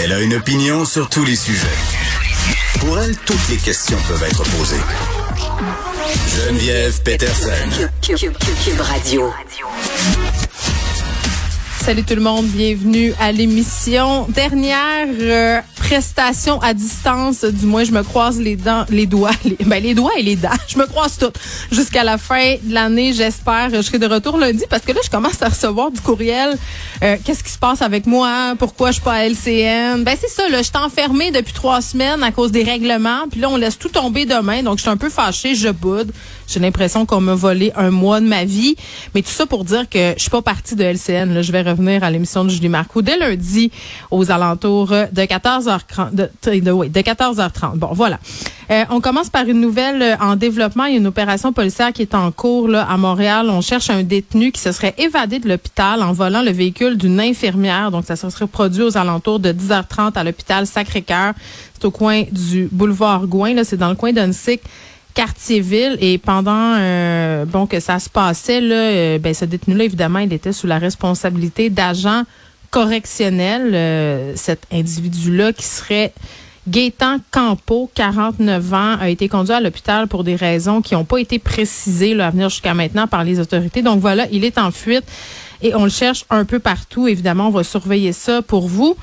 Elle a une opinion sur tous les sujets. Pour elle, toutes les questions peuvent être posées. Geneviève Peterson. Cube Radio. Salut tout le monde, bienvenue à l'émission. Dernière euh, prestation à distance, du moins je me croise les dents, les doigts, les, ben les doigts et les dents. Je me croise toutes jusqu'à la fin de l'année, j'espère. Je serai de retour lundi parce que là je commence à recevoir du courriel. Euh, Qu'est-ce qui se passe avec moi? Pourquoi je suis pas à LCN Ben c'est ça, là, je suis enfermée depuis trois semaines à cause des règlements. Puis là on laisse tout tomber demain, donc je suis un peu fâchée, je boude. J'ai l'impression qu'on m'a volé un mois de ma vie, mais tout ça pour dire que je suis pas partie de LCN. Là, je vais revenir à l'émission de Julie Marcoux dès lundi aux alentours de 14h30. De, de, oui, de 14h30. Bon, voilà. Euh, on commence par une nouvelle euh, en développement. Il y a une opération policière qui est en cours là, à Montréal. On cherche un détenu qui se serait évadé de l'hôpital en volant le véhicule d'une infirmière. Donc, ça se serait produit aux alentours de 10h30 à l'hôpital Sacré-Cœur. C'est au coin du boulevard Gouin. C'est dans le coin d'Unsick quartier-ville et pendant euh, bon que ça se passait là ben ce détenu là évidemment il était sous la responsabilité d'agents correctionnels euh, cet individu là qui serait Gaétan Campo, 49 ans, a été conduit à l'hôpital pour des raisons qui n'ont pas été précisées là, à venir jusqu'à maintenant par les autorités. Donc voilà, il est en fuite et on le cherche un peu partout. Évidemment, on va surveiller ça pour vous.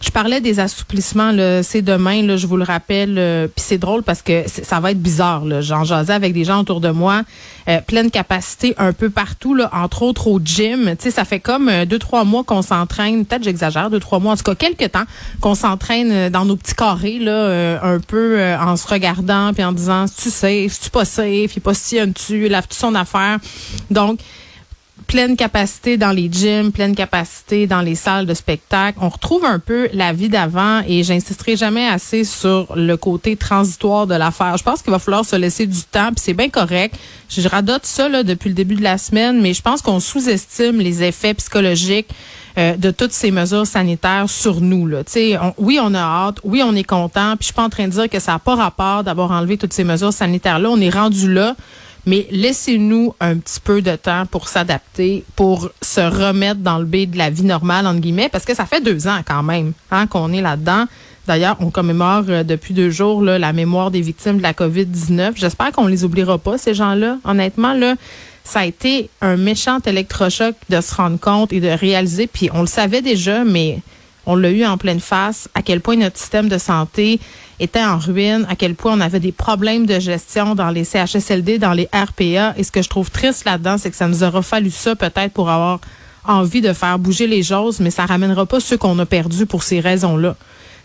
Je parlais des assouplissements, c'est demain, là, je vous le rappelle. Euh, Puis c'est drôle parce que ça va être bizarre. J'en jasais avec des gens autour de moi, euh, pleine capacité un peu partout, là, entre autres au gym. sais, ça fait comme euh, deux, trois mois qu'on s'entraîne, peut-être j'exagère, deux, trois mois, en tout cas quelques temps, qu'on s'entraîne euh, dans nos petits carrés, là, un peu en se regardant puis en disant tu safe, si tu pas safe, il pas si un tu, lave toute son affaire. Donc, pleine capacité dans les gyms, pleine capacité dans les salles de spectacle. On retrouve un peu la vie d'avant et j'insisterai jamais assez sur le côté transitoire de l'affaire. Je pense qu'il va falloir se laisser du temps, puis c'est bien correct. Je radote ça là, depuis le début de la semaine, mais je pense qu'on sous-estime les effets psychologiques euh, de toutes ces mesures sanitaires sur nous. Là. On, oui, on a hâte, oui, on est content, puis je suis pas en train de dire que ça n'a pas rapport d'avoir enlevé toutes ces mesures sanitaires-là. On est rendu là mais laissez-nous un petit peu de temps pour s'adapter, pour se remettre dans le B de la vie normale, entre guillemets, parce que ça fait deux ans quand même hein, qu'on est là-dedans. D'ailleurs, on commémore euh, depuis deux jours la mémoire des victimes de la COVID-19. J'espère qu'on les oubliera pas, ces gens-là. Honnêtement, ça a été un méchant électrochoc de se rendre compte et de réaliser, puis on le savait déjà, mais on l'a eu en pleine face, à quel point notre système de santé était en ruine, à quel point on avait des problèmes de gestion dans les CHSLD, dans les RPA. Et ce que je trouve triste là-dedans, c'est que ça nous aura fallu ça peut-être pour avoir envie de faire bouger les choses, mais ça ramènera pas ceux qu'on a perdus pour ces raisons-là.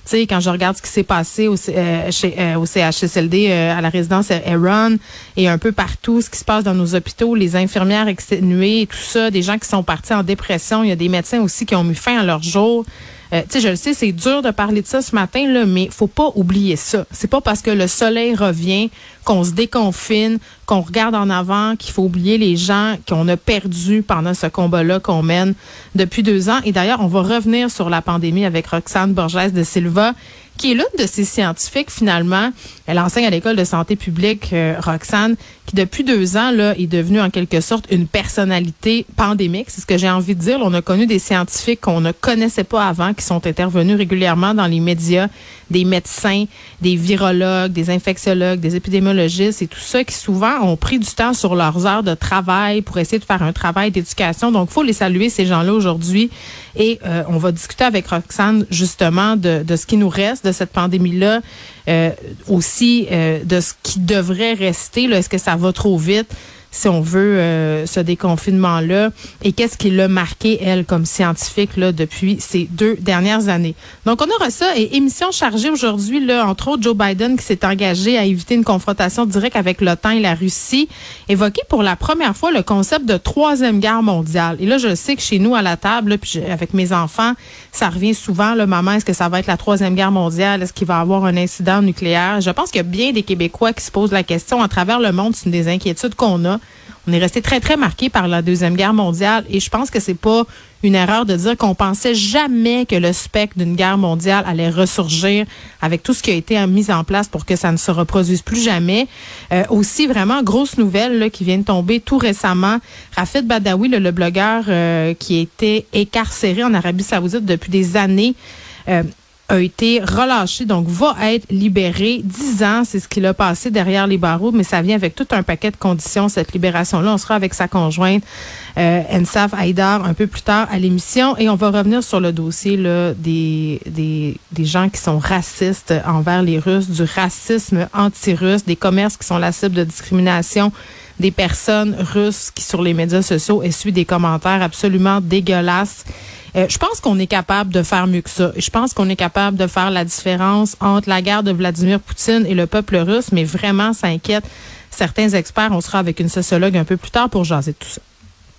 Tu sais, quand je regarde ce qui s'est passé au, euh, chez, euh, CHSLD, euh, à la résidence Aaron et un peu partout, ce qui se passe dans nos hôpitaux, les infirmières exténuées, tout ça, des gens qui sont partis en dépression, il y a des médecins aussi qui ont mis fin à leur jour. Euh, tu sais, je le sais, c'est dur de parler de ça ce matin, là, mais faut pas oublier ça. C'est pas parce que le soleil revient qu'on se déconfine, qu'on regarde en avant, qu'il faut oublier les gens qu'on a perdus pendant ce combat-là qu'on mène depuis deux ans. Et d'ailleurs, on va revenir sur la pandémie avec Roxane Borges de Silva qui est l'une de ces scientifiques finalement. Elle enseigne à l'école de santé publique, euh, Roxane, qui depuis deux ans là est devenue en quelque sorte une personnalité pandémique. C'est ce que j'ai envie de dire. on a connu des scientifiques qu'on ne connaissait pas avant, qui sont intervenus régulièrement dans les médias, des médecins, des virologues, des infectiologues, des épidémiologistes et tout ça, qui souvent ont pris du temps sur leurs heures de travail pour essayer de faire un travail d'éducation. Donc, faut les saluer ces gens-là aujourd'hui. Et euh, on va discuter avec Roxane justement de, de ce qui nous reste de cette pandémie-là, euh, aussi euh, de ce qui devrait rester. Est-ce que ça va trop vite? Si on veut, euh, ce déconfinement-là et qu'est-ce qui l'a marqué, elle, comme scientifique, là, depuis ces deux dernières années? Donc, on aura ça et émission chargée aujourd'hui, là, entre autres, Joe Biden qui s'est engagé à éviter une confrontation directe avec l'OTAN et la Russie, évoqué pour la première fois le concept de troisième guerre mondiale. Et là, je sais que chez nous, à la table, puis avec mes enfants, ça revient souvent, le maman, est-ce que ça va être la troisième guerre mondiale? Est-ce qu'il va y avoir un incident nucléaire? Je pense qu'il y a bien des Québécois qui se posent la question à travers le monde. C'est une des inquiétudes qu'on a. On est resté très, très marqué par la Deuxième Guerre mondiale et je pense que c'est pas une erreur de dire qu'on pensait jamais que le spectre d'une guerre mondiale allait ressurgir avec tout ce qui a été mis en place pour que ça ne se reproduise plus jamais. Euh, aussi, vraiment, grosse nouvelle qui vient de tomber tout récemment. Rafid Badawi, le, blogueur euh, qui était écarcéré en Arabie saoudite depuis des années, euh, a été relâché, donc va être libéré. Dix ans, c'est ce qu'il a passé derrière les barreaux, mais ça vient avec tout un paquet de conditions, cette libération-là. On sera avec sa conjointe, euh, Ensaf Haïdar, un peu plus tard à l'émission, et on va revenir sur le dossier là, des, des, des gens qui sont racistes envers les Russes, du racisme anti-russe, des commerces qui sont la cible de discrimination des personnes russes qui, sur les médias sociaux, essuient des commentaires absolument dégueulasses. Euh, je pense qu'on est capable de faire mieux que ça. Je pense qu'on est capable de faire la différence entre la guerre de Vladimir Poutine et le peuple russe, mais vraiment, ça inquiète certains experts. On sera avec une sociologue un peu plus tard pour jaser tout ça.